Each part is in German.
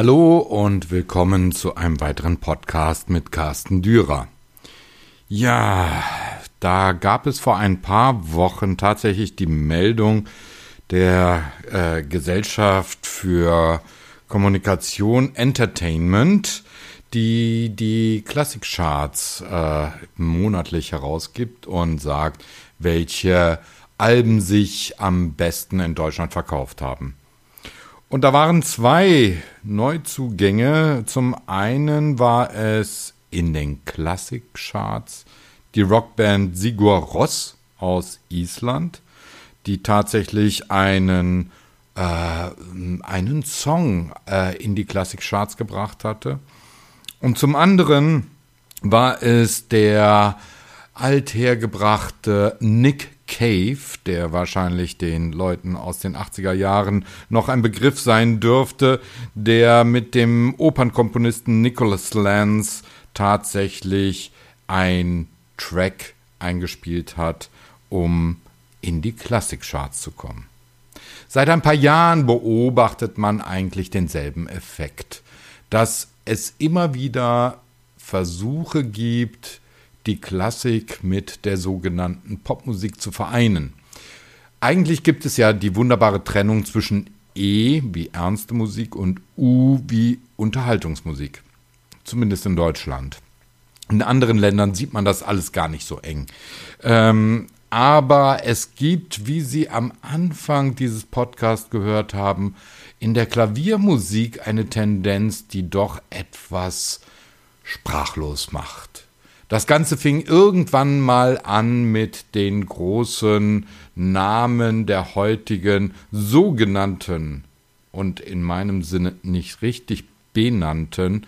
Hallo und willkommen zu einem weiteren Podcast mit Carsten Dürer. Ja, da gab es vor ein paar Wochen tatsächlich die Meldung der äh, Gesellschaft für Kommunikation Entertainment, die die Klassikcharts äh, monatlich herausgibt und sagt, welche Alben sich am besten in Deutschland verkauft haben. Und da waren zwei Neuzugänge. Zum einen war es in den Klassikcharts die Rockband Sigur Ross aus Island, die tatsächlich einen, äh, einen Song äh, in die Klassikcharts gebracht hatte. Und zum anderen war es der althergebrachte Nick Cave, der wahrscheinlich den Leuten aus den 80er Jahren noch ein Begriff sein dürfte, der mit dem Opernkomponisten Nicholas Lance tatsächlich ein Track eingespielt hat, um in die Klassikcharts zu kommen. Seit ein paar Jahren beobachtet man eigentlich denselben Effekt, dass es immer wieder Versuche gibt, die Klassik mit der sogenannten Popmusik zu vereinen. Eigentlich gibt es ja die wunderbare Trennung zwischen E wie ernste Musik und U wie Unterhaltungsmusik. Zumindest in Deutschland. In anderen Ländern sieht man das alles gar nicht so eng. Ähm, aber es gibt, wie Sie am Anfang dieses Podcasts gehört haben, in der Klaviermusik eine Tendenz, die doch etwas sprachlos macht. Das Ganze fing irgendwann mal an mit den großen Namen der heutigen sogenannten und in meinem Sinne nicht richtig benannten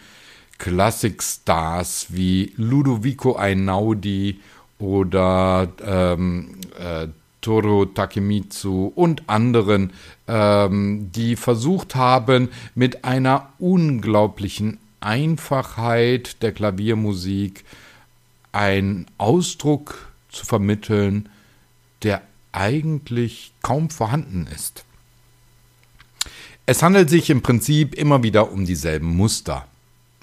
Klassikstars wie Ludovico Einaudi oder ähm, äh, Toro Takemitsu und anderen, ähm, die versucht haben, mit einer unglaublichen Einfachheit der Klaviermusik einen Ausdruck zu vermitteln, der eigentlich kaum vorhanden ist. Es handelt sich im Prinzip immer wieder um dieselben Muster.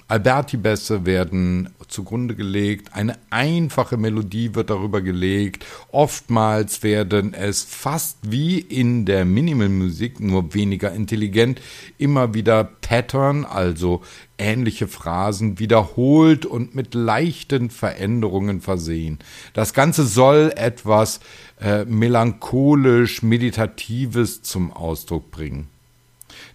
Alberti-Bässe werden zugrunde gelegt, eine einfache Melodie wird darüber gelegt, oftmals werden es fast wie in der Minimalmusik, nur weniger intelligent, immer wieder Pattern, also ähnliche Phrasen wiederholt und mit leichten Veränderungen versehen. Das Ganze soll etwas äh, melancholisch Meditatives zum Ausdruck bringen.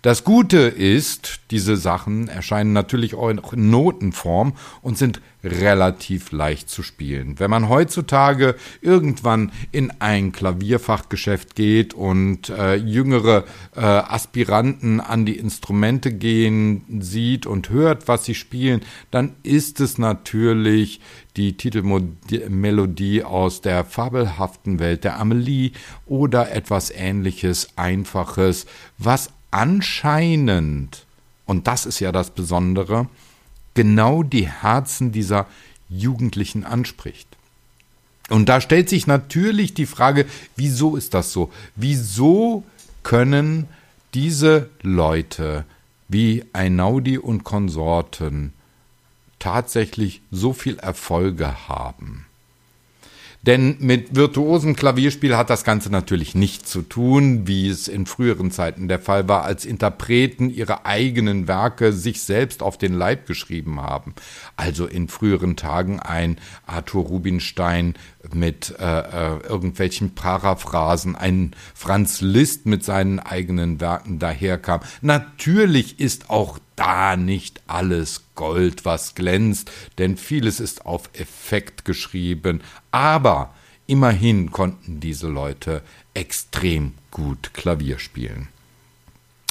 Das Gute ist, diese Sachen erscheinen natürlich auch in Notenform und sind relativ leicht zu spielen. Wenn man heutzutage irgendwann in ein Klavierfachgeschäft geht und äh, jüngere äh, Aspiranten an die Instrumente gehen sieht und hört, was sie spielen, dann ist es natürlich die Titelmelodie aus der fabelhaften Welt der Amelie oder etwas ähnliches Einfaches, was anscheinend, und das ist ja das Besondere, genau die Herzen dieser Jugendlichen anspricht. Und da stellt sich natürlich die Frage, wieso ist das so? Wieso können diese Leute wie Einaudi und Konsorten tatsächlich so viel Erfolge haben? Denn mit virtuosem Klavierspiel hat das Ganze natürlich nichts zu tun, wie es in früheren Zeiten der Fall war, als Interpreten ihre eigenen Werke sich selbst auf den Leib geschrieben haben. Also in früheren Tagen ein Arthur Rubinstein mit äh, äh, irgendwelchen Paraphrasen, ein Franz Liszt mit seinen eigenen Werken daherkam. Natürlich ist auch da nicht alles Gold, was glänzt, denn vieles ist auf Effekt geschrieben, aber immerhin konnten diese Leute extrem gut Klavier spielen.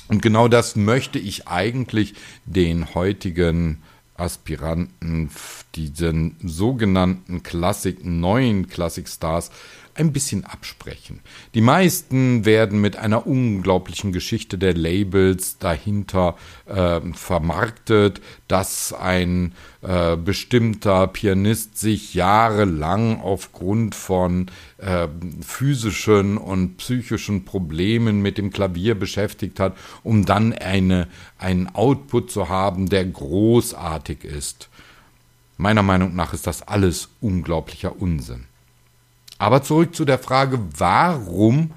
Und genau das möchte ich eigentlich den heutigen Aspiranten, diesen sogenannten Klassik, neuen Klassikstars, ein bisschen absprechen. Die meisten werden mit einer unglaublichen Geschichte der Labels dahinter äh, vermarktet, dass ein äh, bestimmter Pianist sich jahrelang aufgrund von äh, physischen und psychischen Problemen mit dem Klavier beschäftigt hat, um dann eine, einen Output zu haben, der großartig ist. Meiner Meinung nach ist das alles unglaublicher Unsinn. Aber zurück zu der Frage, warum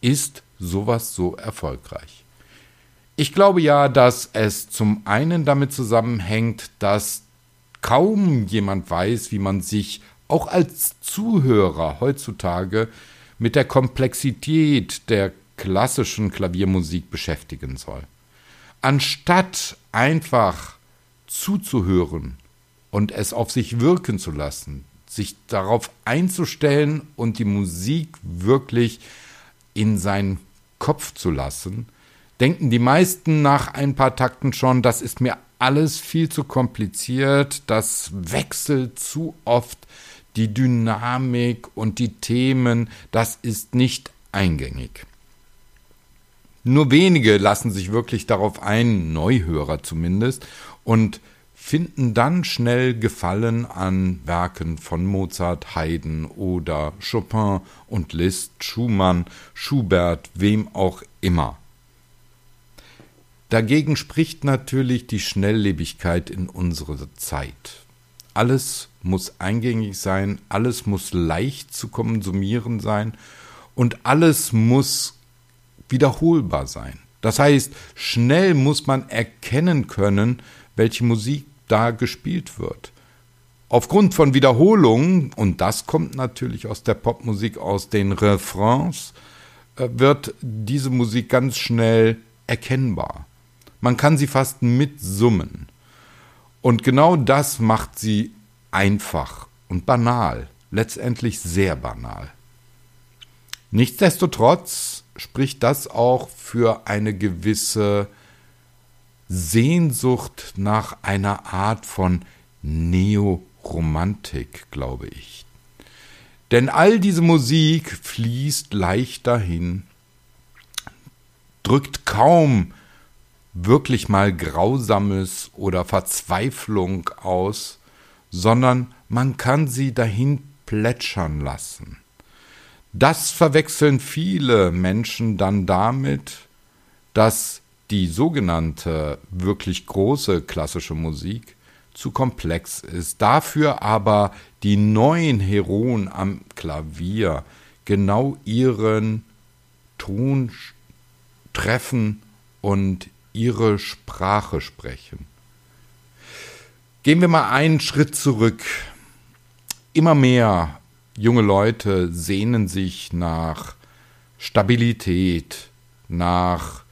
ist sowas so erfolgreich? Ich glaube ja, dass es zum einen damit zusammenhängt, dass kaum jemand weiß, wie man sich auch als Zuhörer heutzutage mit der Komplexität der klassischen Klaviermusik beschäftigen soll. Anstatt einfach zuzuhören und es auf sich wirken zu lassen, sich darauf einzustellen und die Musik wirklich in seinen Kopf zu lassen, denken die meisten nach ein paar Takten schon, das ist mir alles viel zu kompliziert, das wechselt zu oft die Dynamik und die Themen, das ist nicht eingängig. Nur wenige lassen sich wirklich darauf ein, Neuhörer zumindest, und finden dann schnell Gefallen an Werken von Mozart, Haydn oder Chopin und Liszt, Schumann, Schubert, wem auch immer. Dagegen spricht natürlich die Schnelllebigkeit in unserer Zeit. Alles muss eingängig sein, alles muss leicht zu konsumieren sein und alles muss wiederholbar sein. Das heißt, schnell muss man erkennen können, welche Musik da gespielt wird. Aufgrund von Wiederholungen, und das kommt natürlich aus der Popmusik, aus den Refrains, äh, wird diese Musik ganz schnell erkennbar. Man kann sie fast mitsummen. Und genau das macht sie einfach und banal, letztendlich sehr banal. Nichtsdestotrotz spricht das auch für eine gewisse Sehnsucht nach einer Art von Neoromantik, glaube ich. Denn all diese Musik fließt leicht dahin, drückt kaum wirklich mal Grausames oder Verzweiflung aus, sondern man kann sie dahin plätschern lassen. Das verwechseln viele Menschen dann damit, dass die sogenannte wirklich große klassische Musik zu komplex ist, dafür aber die neuen Heroen am Klavier genau ihren Ton treffen und ihre Sprache sprechen. Gehen wir mal einen Schritt zurück. Immer mehr junge Leute sehnen sich nach Stabilität, nach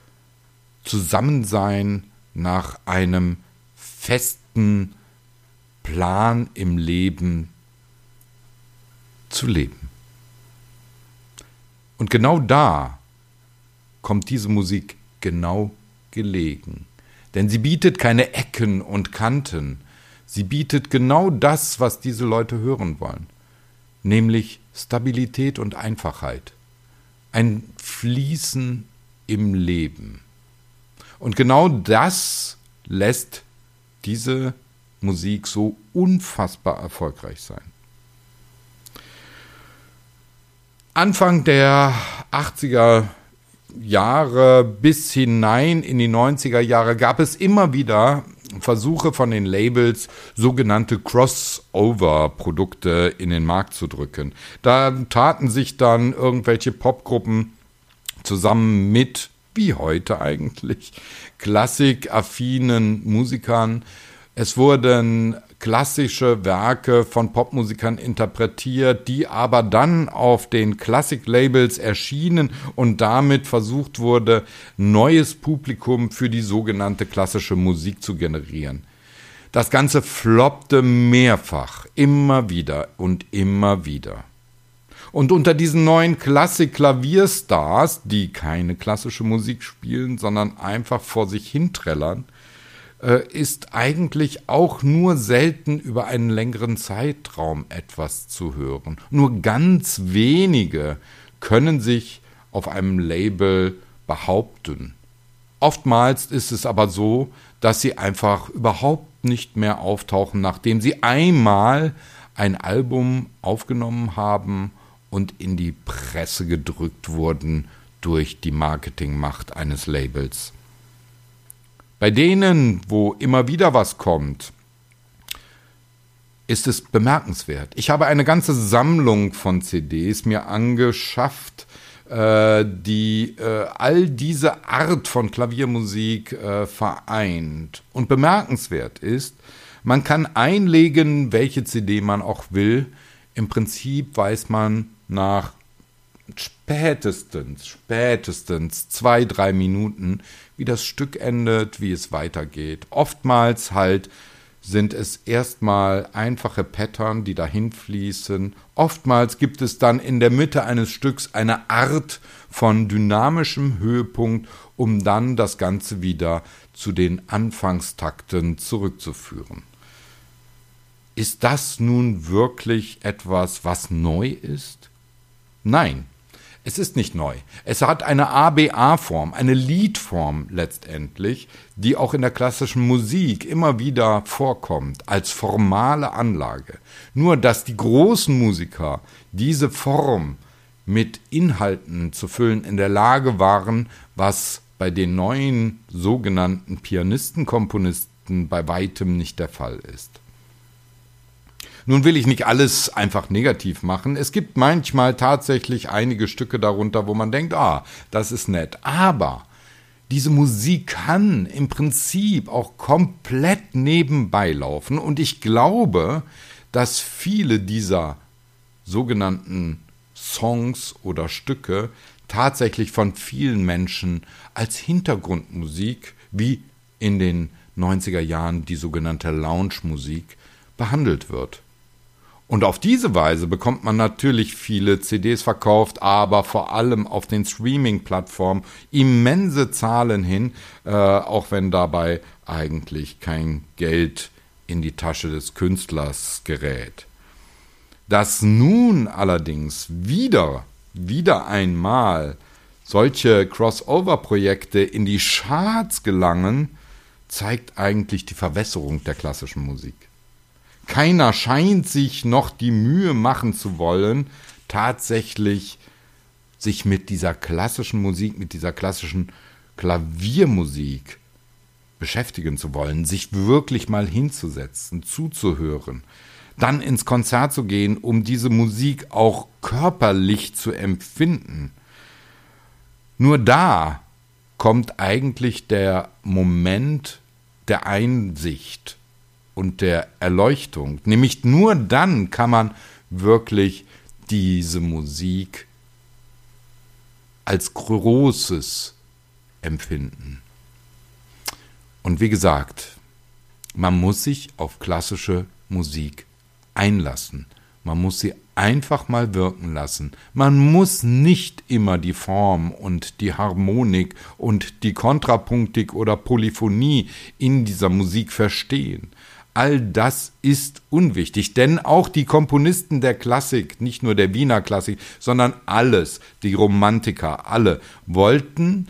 Zusammensein, nach einem festen Plan im Leben zu leben. Und genau da kommt diese Musik genau gelegen. Denn sie bietet keine Ecken und Kanten. Sie bietet genau das, was diese Leute hören wollen, nämlich Stabilität und Einfachheit. Ein Fließen im Leben. Und genau das lässt diese Musik so unfassbar erfolgreich sein. Anfang der 80er Jahre bis hinein in die 90er Jahre gab es immer wieder Versuche von den Labels, sogenannte Crossover-Produkte in den Markt zu drücken. Da taten sich dann irgendwelche Popgruppen zusammen mit wie heute eigentlich, klassikaffinen Musikern. Es wurden klassische Werke von Popmusikern interpretiert, die aber dann auf den Klassik-Labels erschienen und damit versucht wurde, neues Publikum für die sogenannte klassische Musik zu generieren. Das Ganze floppte mehrfach, immer wieder und immer wieder. Und unter diesen neuen Klassik-Klavierstars, die keine klassische Musik spielen, sondern einfach vor sich hinträllern, äh, ist eigentlich auch nur selten über einen längeren Zeitraum etwas zu hören. Nur ganz wenige können sich auf einem Label behaupten. Oftmals ist es aber so, dass sie einfach überhaupt nicht mehr auftauchen, nachdem sie einmal ein Album aufgenommen haben und in die Presse gedrückt wurden durch die Marketingmacht eines Labels. Bei denen, wo immer wieder was kommt, ist es bemerkenswert. Ich habe eine ganze Sammlung von CDs mir angeschafft, äh, die äh, all diese Art von Klaviermusik äh, vereint. Und bemerkenswert ist, man kann einlegen, welche CD man auch will. Im Prinzip weiß man nach spätestens, spätestens zwei, drei Minuten, wie das Stück endet, wie es weitergeht. Oftmals halt sind es erstmal einfache Pattern, die dahin fließen. Oftmals gibt es dann in der Mitte eines Stücks eine Art von dynamischem Höhepunkt, um dann das Ganze wieder zu den Anfangstakten zurückzuführen. Ist das nun wirklich etwas, was neu ist? Nein, es ist nicht neu. Es hat eine ABA-Form, eine Liedform letztendlich, die auch in der klassischen Musik immer wieder vorkommt, als formale Anlage. Nur dass die großen Musiker diese Form mit Inhalten zu füllen in der Lage waren, was bei den neuen sogenannten Pianisten-Komponisten bei weitem nicht der Fall ist. Nun will ich nicht alles einfach negativ machen. Es gibt manchmal tatsächlich einige Stücke darunter, wo man denkt, ah, das ist nett. Aber diese Musik kann im Prinzip auch komplett nebenbei laufen. Und ich glaube, dass viele dieser sogenannten Songs oder Stücke tatsächlich von vielen Menschen als Hintergrundmusik, wie in den 90er Jahren die sogenannte Lounge-Musik, behandelt wird. Und auf diese Weise bekommt man natürlich viele CDs verkauft, aber vor allem auf den Streaming-Plattformen immense Zahlen hin, äh, auch wenn dabei eigentlich kein Geld in die Tasche des Künstlers gerät. Dass nun allerdings wieder, wieder einmal solche Crossover-Projekte in die Charts gelangen, zeigt eigentlich die Verwässerung der klassischen Musik. Keiner scheint sich noch die Mühe machen zu wollen, tatsächlich sich mit dieser klassischen Musik, mit dieser klassischen Klaviermusik beschäftigen zu wollen, sich wirklich mal hinzusetzen, zuzuhören, dann ins Konzert zu gehen, um diese Musik auch körperlich zu empfinden. Nur da kommt eigentlich der Moment der Einsicht, und der Erleuchtung. Nämlich nur dann kann man wirklich diese Musik als Großes empfinden. Und wie gesagt, man muss sich auf klassische Musik einlassen. Man muss sie einfach mal wirken lassen. Man muss nicht immer die Form und die Harmonik und die Kontrapunktik oder Polyphonie in dieser Musik verstehen all das ist unwichtig, denn auch die Komponisten der Klassik, nicht nur der Wiener Klassik, sondern alles, die Romantiker, alle wollten,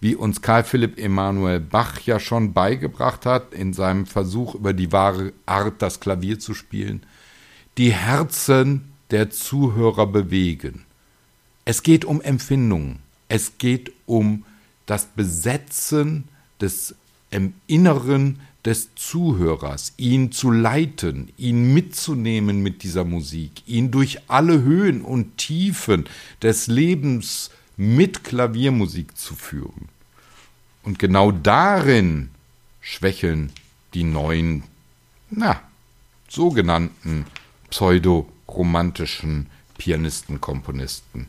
wie uns Karl Philipp Emanuel Bach ja schon beigebracht hat in seinem Versuch über die wahre Art, das Klavier zu spielen, die Herzen der Zuhörer bewegen. Es geht um Empfindungen, es geht um das Besetzen des im Inneren des Zuhörers, ihn zu leiten, ihn mitzunehmen mit dieser Musik, ihn durch alle Höhen und Tiefen des Lebens mit Klaviermusik zu führen. Und genau darin schwächeln die neuen, na, sogenannten pseudoromantischen Pianisten, Komponisten.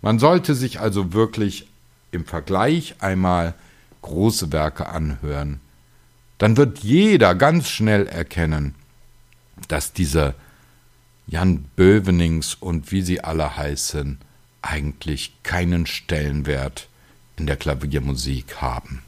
Man sollte sich also wirklich im Vergleich einmal große Werke anhören, dann wird jeder ganz schnell erkennen, dass diese Jan Bövenings und wie sie alle heißen, eigentlich keinen Stellenwert in der Klaviermusik haben.